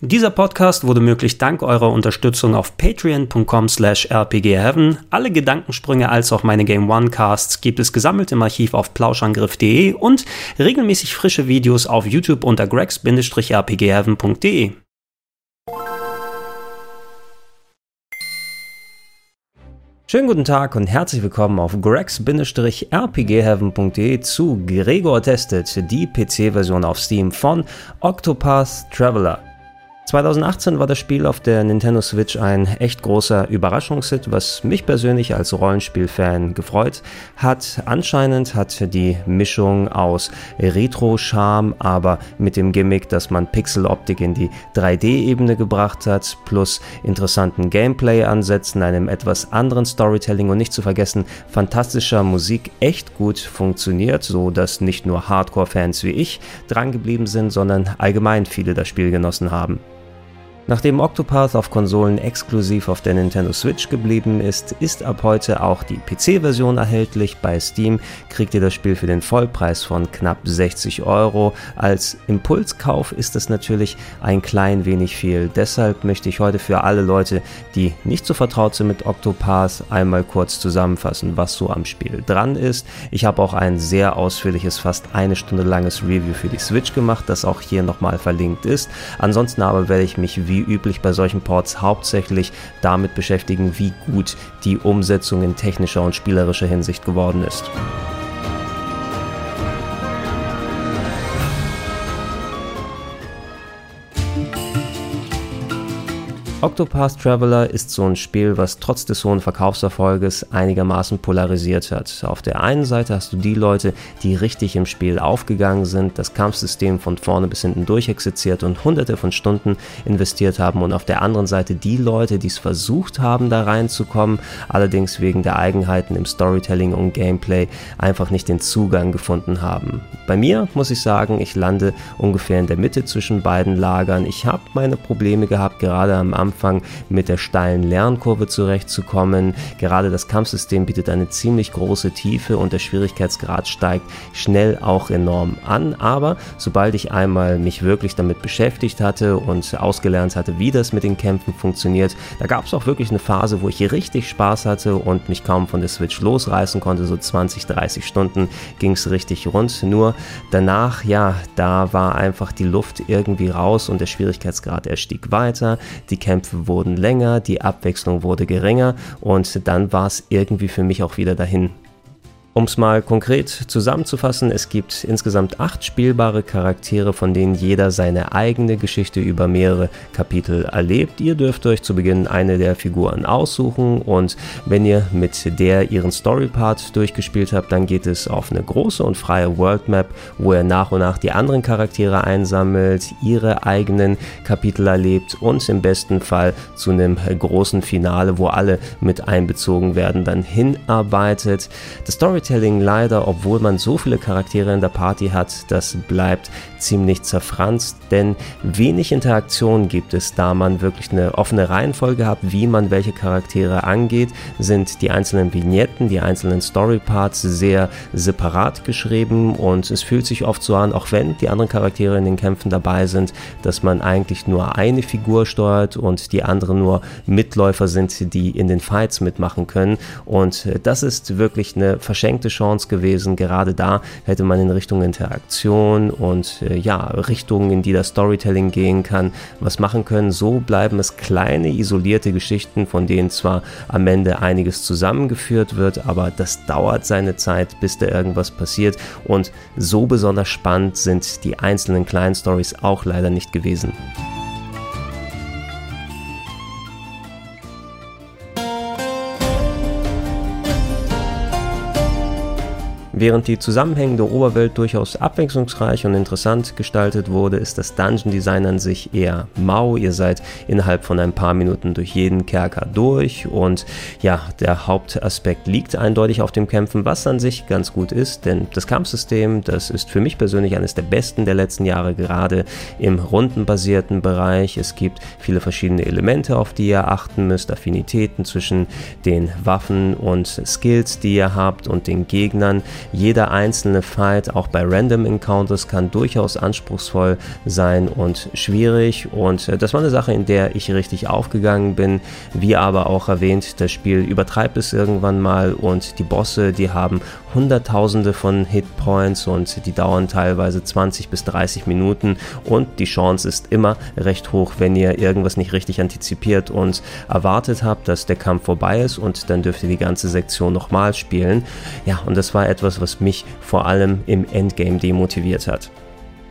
Dieser Podcast wurde möglich dank eurer Unterstützung auf patreon.com slash rpgheaven. Alle Gedankensprünge als auch meine Game One Casts gibt es gesammelt im Archiv auf plauschangriff.de und regelmäßig frische Videos auf YouTube unter gregs-rpgheaven.de. Schönen guten Tag und herzlich willkommen auf gregs-rpgheaven.de zu Gregor Testet, die PC-Version auf Steam von Octopath Traveler. 2018 war das Spiel auf der Nintendo Switch ein echt großer Überraschungshit, was mich persönlich als Rollenspielfan gefreut hat. Anscheinend hat die Mischung aus Retro-Charme, aber mit dem Gimmick, dass man Pixeloptik in die 3D-Ebene gebracht hat, plus interessanten Gameplay-Ansätzen, einem etwas anderen Storytelling und nicht zu vergessen fantastischer Musik echt gut funktioniert, so dass nicht nur Hardcore-Fans wie ich drangeblieben sind, sondern allgemein viele das Spiel genossen haben. Nachdem Octopath auf Konsolen exklusiv auf der Nintendo Switch geblieben ist, ist ab heute auch die PC-Version erhältlich. Bei Steam kriegt ihr das Spiel für den Vollpreis von knapp 60 Euro. Als Impulskauf ist es natürlich ein klein wenig viel. Deshalb möchte ich heute für alle Leute, die nicht so vertraut sind mit Octopath, einmal kurz zusammenfassen, was so am Spiel dran ist. Ich habe auch ein sehr ausführliches, fast eine Stunde langes Review für die Switch gemacht, das auch hier nochmal verlinkt ist. Ansonsten aber werde ich mich wie wie üblich bei solchen Ports hauptsächlich damit beschäftigen, wie gut die Umsetzung in technischer und spielerischer Hinsicht geworden ist. Octopath Traveler ist so ein Spiel, was trotz des hohen Verkaufserfolges einigermaßen polarisiert hat. Auf der einen Seite hast du die Leute, die richtig im Spiel aufgegangen sind, das Kampfsystem von vorne bis hinten durchexerziert und hunderte von Stunden investiert haben und auf der anderen Seite die Leute, die es versucht haben, da reinzukommen, allerdings wegen der Eigenheiten im Storytelling und Gameplay einfach nicht den Zugang gefunden haben. Bei mir muss ich sagen, ich lande ungefähr in der Mitte zwischen beiden Lagern. Ich habe meine Probleme gehabt, gerade am Anfang Anfang mit der steilen Lernkurve zurechtzukommen. Gerade das Kampfsystem bietet eine ziemlich große Tiefe und der Schwierigkeitsgrad steigt schnell auch enorm an. Aber sobald ich einmal mich wirklich damit beschäftigt hatte und ausgelernt hatte, wie das mit den Kämpfen funktioniert, da gab es auch wirklich eine Phase, wo ich richtig Spaß hatte und mich kaum von der Switch losreißen konnte. So 20, 30 Stunden ging es richtig rund. Nur danach, ja, da war einfach die Luft irgendwie raus und der Schwierigkeitsgrad er stieg weiter. Die Kämpfe Kämpfe wurden länger, die Abwechslung wurde geringer und dann war es irgendwie für mich auch wieder dahin. Um es mal konkret zusammenzufassen, es gibt insgesamt acht spielbare Charaktere, von denen jeder seine eigene Geschichte über mehrere Kapitel erlebt. Ihr dürft euch zu Beginn eine der Figuren aussuchen und wenn ihr mit der ihren Storypart durchgespielt habt, dann geht es auf eine große und freie Worldmap, wo ihr nach und nach die anderen Charaktere einsammelt, ihre eigenen Kapitel erlebt und im besten Fall zu einem großen Finale, wo alle mit einbezogen werden, dann hinarbeitet. Das Storytelling Storytelling leider, obwohl man so viele Charaktere in der Party hat, das bleibt ziemlich zerfranst, denn wenig Interaktion gibt es, da man wirklich eine offene Reihenfolge hat, wie man welche Charaktere angeht, sind die einzelnen Vignetten, die einzelnen Storyparts sehr separat geschrieben und es fühlt sich oft so an, auch wenn die anderen Charaktere in den Kämpfen dabei sind, dass man eigentlich nur eine Figur steuert und die anderen nur Mitläufer sind, die in den Fights mitmachen können und das ist wirklich eine verschenkte verschenkte Chance gewesen. Gerade da hätte man in Richtung Interaktion und äh, ja, Richtungen, in die das Storytelling gehen kann, was machen können. So bleiben es kleine, isolierte Geschichten, von denen zwar am Ende einiges zusammengeführt wird, aber das dauert seine Zeit, bis da irgendwas passiert. Und so besonders spannend sind die einzelnen kleinen Stories auch leider nicht gewesen. Während die zusammenhängende Oberwelt durchaus abwechslungsreich und interessant gestaltet wurde, ist das Dungeon Design an sich eher mau. Ihr seid innerhalb von ein paar Minuten durch jeden Kerker durch und ja, der Hauptaspekt liegt eindeutig auf dem Kämpfen, was an sich ganz gut ist, denn das Kampfsystem, das ist für mich persönlich eines der besten der letzten Jahre, gerade im rundenbasierten Bereich. Es gibt viele verschiedene Elemente, auf die ihr achten müsst, Affinitäten zwischen den Waffen und Skills, die ihr habt und den Gegnern. Jeder einzelne Fight, auch bei Random Encounters, kann durchaus anspruchsvoll sein und schwierig. Und äh, das war eine Sache, in der ich richtig aufgegangen bin. Wie aber auch erwähnt, das Spiel übertreibt es irgendwann mal und die Bosse, die haben Hunderttausende von Hitpoints und die dauern teilweise 20 bis 30 Minuten und die Chance ist immer recht hoch, wenn ihr irgendwas nicht richtig antizipiert und erwartet habt, dass der Kampf vorbei ist und dann dürft ihr die ganze Sektion nochmal spielen. Ja, und das war etwas, was mich vor allem im Endgame demotiviert hat.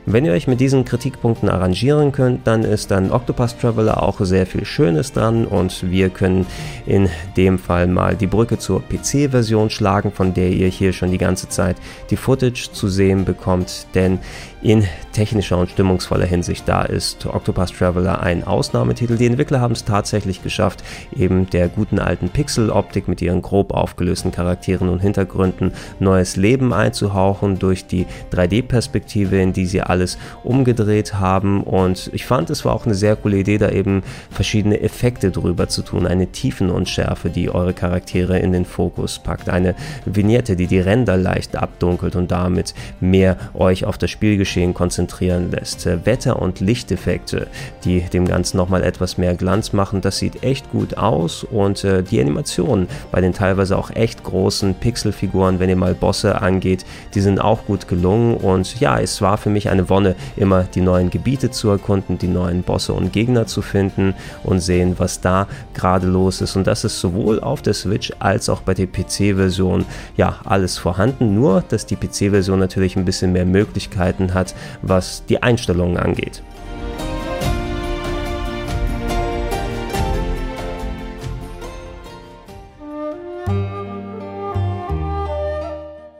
Wenn ihr euch mit diesen Kritikpunkten arrangieren könnt, dann ist dann Octopus Traveler auch sehr viel Schönes dran und wir können in dem Fall mal die Brücke zur PC-Version schlagen, von der ihr hier schon die ganze Zeit die Footage zu sehen bekommt, denn in technischer und stimmungsvoller Hinsicht. Da ist Octopus Traveler ein Ausnahmetitel. Die Entwickler haben es tatsächlich geschafft, eben der guten alten Pixel-Optik mit ihren grob aufgelösten Charakteren und Hintergründen neues Leben einzuhauchen durch die 3D-Perspektive, in die sie alles umgedreht haben. Und ich fand, es war auch eine sehr coole Idee, da eben verschiedene Effekte drüber zu tun. Eine Tiefenunschärfe, die eure Charaktere in den Fokus packt. Eine Vignette, die die Ränder leicht abdunkelt und damit mehr euch auf das Spielgeschehen Geschehen konzentrieren lässt. Äh, Wetter- und Lichteffekte, die dem Ganzen nochmal etwas mehr Glanz machen, das sieht echt gut aus. Und äh, die Animationen bei den teilweise auch echt großen Pixelfiguren, wenn ihr mal Bosse angeht, die sind auch gut gelungen. Und ja, es war für mich eine Wonne, immer die neuen Gebiete zu erkunden, die neuen Bosse und Gegner zu finden und sehen, was da gerade los ist. Und das ist sowohl auf der Switch als auch bei der PC-Version ja alles vorhanden, nur dass die PC-Version natürlich ein bisschen mehr Möglichkeiten hat, hat, was die Einstellungen angeht.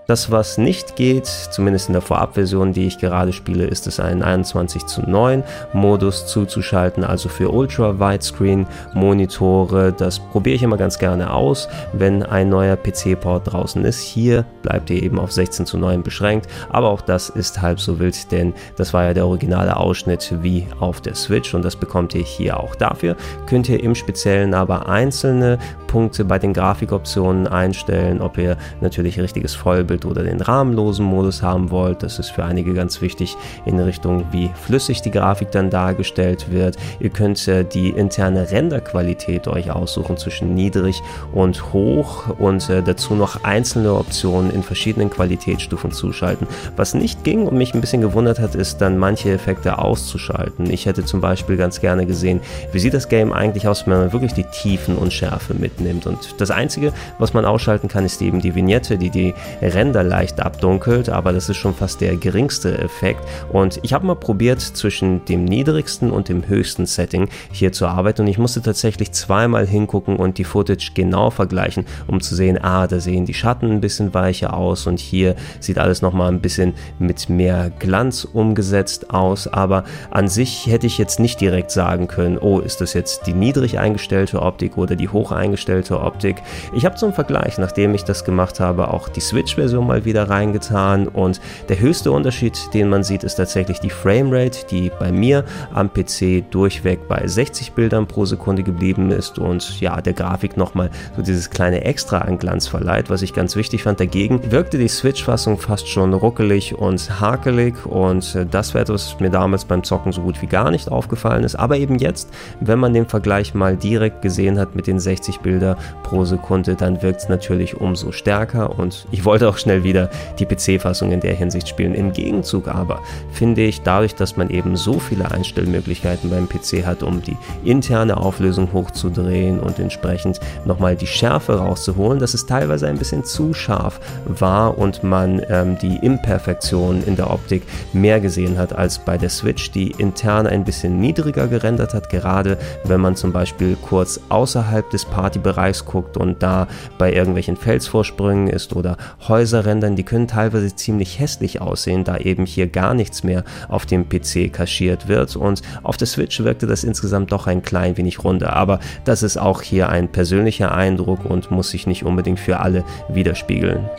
Das, was nicht geht, zumindest in der Vorabversion, die ich gerade spiele, ist es einen 21 zu 9 Modus zuzuschalten, also für Ultra Widescreen Monitore. Das probiere ich immer ganz gerne aus, wenn ein neuer PC-Port draußen ist. Hier bleibt ihr eben auf 16 zu 9 beschränkt, aber auch das ist halb so wild, denn das war ja der originale Ausschnitt wie auf der Switch und das bekommt ihr hier auch. Dafür könnt ihr im Speziellen aber einzelne Punkte bei den Grafikoptionen einstellen, ob ihr natürlich richtiges Vollbild wollt oder den rahmenlosen Modus haben wollt. Das ist für einige ganz wichtig in Richtung, wie flüssig die Grafik dann dargestellt wird. Ihr könnt äh, die interne Renderqualität euch aussuchen zwischen niedrig und hoch und äh, dazu noch einzelne Optionen in verschiedenen Qualitätsstufen zuschalten. Was nicht ging und mich ein bisschen gewundert hat, ist dann manche Effekte auszuschalten. Ich hätte zum Beispiel ganz gerne gesehen, wie sieht das Game eigentlich aus, wenn man wirklich die Tiefen und Schärfe mitnimmt. Und das Einzige, was man ausschalten kann, ist eben die Vignette, die die Render Ränder leicht abdunkelt, aber das ist schon fast der geringste Effekt. Und ich habe mal probiert, zwischen dem niedrigsten und dem höchsten Setting hier zu arbeiten und ich musste tatsächlich zweimal hingucken und die Footage genau vergleichen, um zu sehen, ah, da sehen die Schatten ein bisschen weicher aus und hier sieht alles nochmal ein bisschen mit mehr Glanz umgesetzt aus. Aber an sich hätte ich jetzt nicht direkt sagen können, oh, ist das jetzt die niedrig eingestellte Optik oder die hoch eingestellte Optik. Ich habe zum Vergleich, nachdem ich das gemacht habe, auch die Switch-Version Version mal wieder reingetan und der höchste Unterschied, den man sieht, ist tatsächlich die Framerate, die bei mir am PC durchweg bei 60 Bildern pro Sekunde geblieben ist und ja, der Grafik nochmal so dieses kleine Extra an Glanz verleiht, was ich ganz wichtig fand. Dagegen wirkte die Switch-Fassung fast schon ruckelig und hakelig und äh, das wäre etwas, was mir damals beim Zocken so gut wie gar nicht aufgefallen ist. Aber eben jetzt, wenn man den Vergleich mal direkt gesehen hat mit den 60 Bilder pro Sekunde, dann wirkt es natürlich umso stärker und ich wollte auch schnell wieder die PC-Fassung in der Hinsicht spielen. Im Gegenzug aber finde ich, dadurch, dass man eben so viele Einstellmöglichkeiten beim PC hat, um die interne Auflösung hochzudrehen und entsprechend nochmal die Schärfe rauszuholen, dass es teilweise ein bisschen zu scharf war und man ähm, die Imperfektionen in der Optik mehr gesehen hat als bei der Switch, die intern ein bisschen niedriger gerendert hat, gerade wenn man zum Beispiel kurz außerhalb des Partybereichs guckt und da bei irgendwelchen Felsvorsprüngen ist oder Häuser rendern, die können teilweise ziemlich hässlich aussehen, da eben hier gar nichts mehr auf dem PC kaschiert wird und auf der Switch wirkte das insgesamt doch ein klein wenig runder, aber das ist auch hier ein persönlicher Eindruck und muss sich nicht unbedingt für alle widerspiegeln.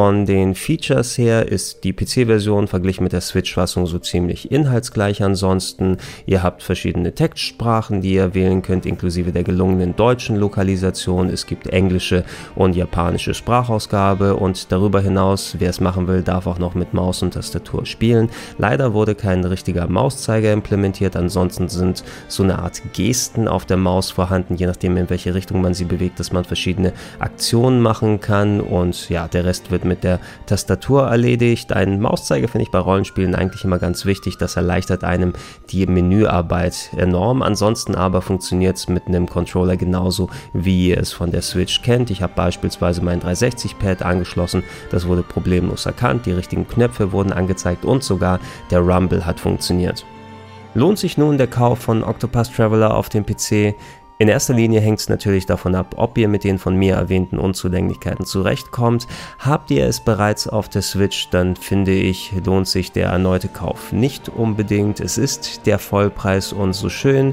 Von den Features her ist die PC-Version verglichen mit der Switch-Fassung so ziemlich inhaltsgleich ansonsten. Ihr habt verschiedene Textsprachen, die ihr wählen könnt, inklusive der gelungenen deutschen Lokalisation. Es gibt englische und japanische Sprachausgabe und darüber hinaus, wer es machen will, darf auch noch mit Maus und Tastatur spielen. Leider wurde kein richtiger Mauszeiger implementiert, ansonsten sind so eine Art Gesten auf der Maus vorhanden, je nachdem in welche Richtung man sie bewegt, dass man verschiedene Aktionen machen kann und ja, der Rest wird mit der Tastatur erledigt. Ein Mauszeiger finde ich bei Rollenspielen eigentlich immer ganz wichtig. Das erleichtert einem die Menüarbeit enorm. Ansonsten aber funktioniert es mit einem Controller genauso, wie ihr es von der Switch kennt. Ich habe beispielsweise mein 360-Pad angeschlossen. Das wurde problemlos erkannt. Die richtigen Knöpfe wurden angezeigt und sogar der Rumble hat funktioniert. Lohnt sich nun der Kauf von Octopus Traveler auf dem PC? In erster Linie hängt es natürlich davon ab, ob ihr mit den von mir erwähnten Unzulänglichkeiten zurechtkommt. Habt ihr es bereits auf der Switch, dann finde ich, lohnt sich der erneute Kauf nicht unbedingt. Es ist der Vollpreis und so schön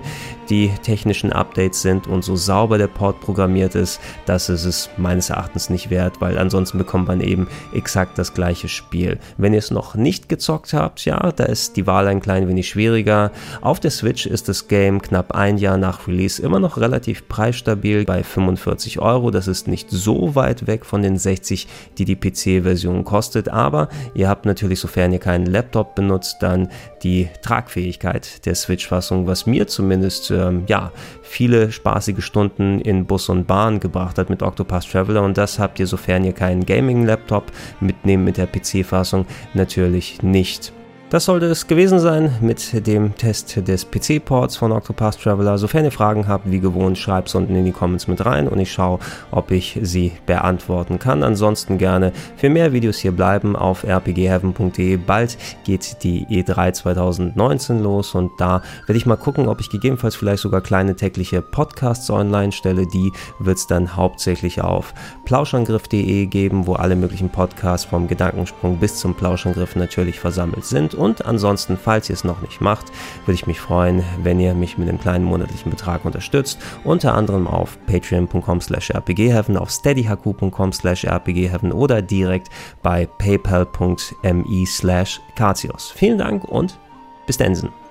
die technischen Updates sind und so sauber der Port programmiert ist, dass es es meines Erachtens nicht wert, weil ansonsten bekommt man eben exakt das gleiche Spiel. Wenn ihr es noch nicht gezockt habt, ja, da ist die Wahl ein klein wenig schwieriger. Auf der Switch ist das Game knapp ein Jahr nach Release immer noch relativ preisstabil bei 45 Euro. Das ist nicht so weit weg von den 60, die die PC-Version kostet, aber ihr habt natürlich, sofern ihr keinen Laptop benutzt, dann die Tragfähigkeit der Switch-Fassung, was mir zumindest ähm, ja viele spaßige Stunden in Bus und Bahn gebracht hat mit Octopus Traveler und das habt ihr, sofern ihr keinen Gaming-Laptop mitnehmen mit der PC-Fassung, natürlich nicht. Das sollte es gewesen sein mit dem Test des PC-Ports von Octopath Traveler. Sofern ihr Fragen habt, wie gewohnt, schreibt es unten in die Comments mit rein und ich schaue, ob ich sie beantworten kann. Ansonsten gerne für mehr Videos hier bleiben auf rpgheaven.de. Bald geht die E3 2019 los und da werde ich mal gucken, ob ich gegebenenfalls vielleicht sogar kleine tägliche Podcasts online stelle. Die wird es dann hauptsächlich auf plauschangriff.de geben, wo alle möglichen Podcasts vom Gedankensprung bis zum Plauschangriff natürlich versammelt sind und ansonsten, falls ihr es noch nicht macht, würde ich mich freuen, wenn ihr mich mit einem kleinen monatlichen Betrag unterstützt. Unter anderem auf patreon.com slash rpgheaven, auf steadyhq.com slash rpgheaven oder direkt bei paypal.me slash Vielen Dank und bis dann.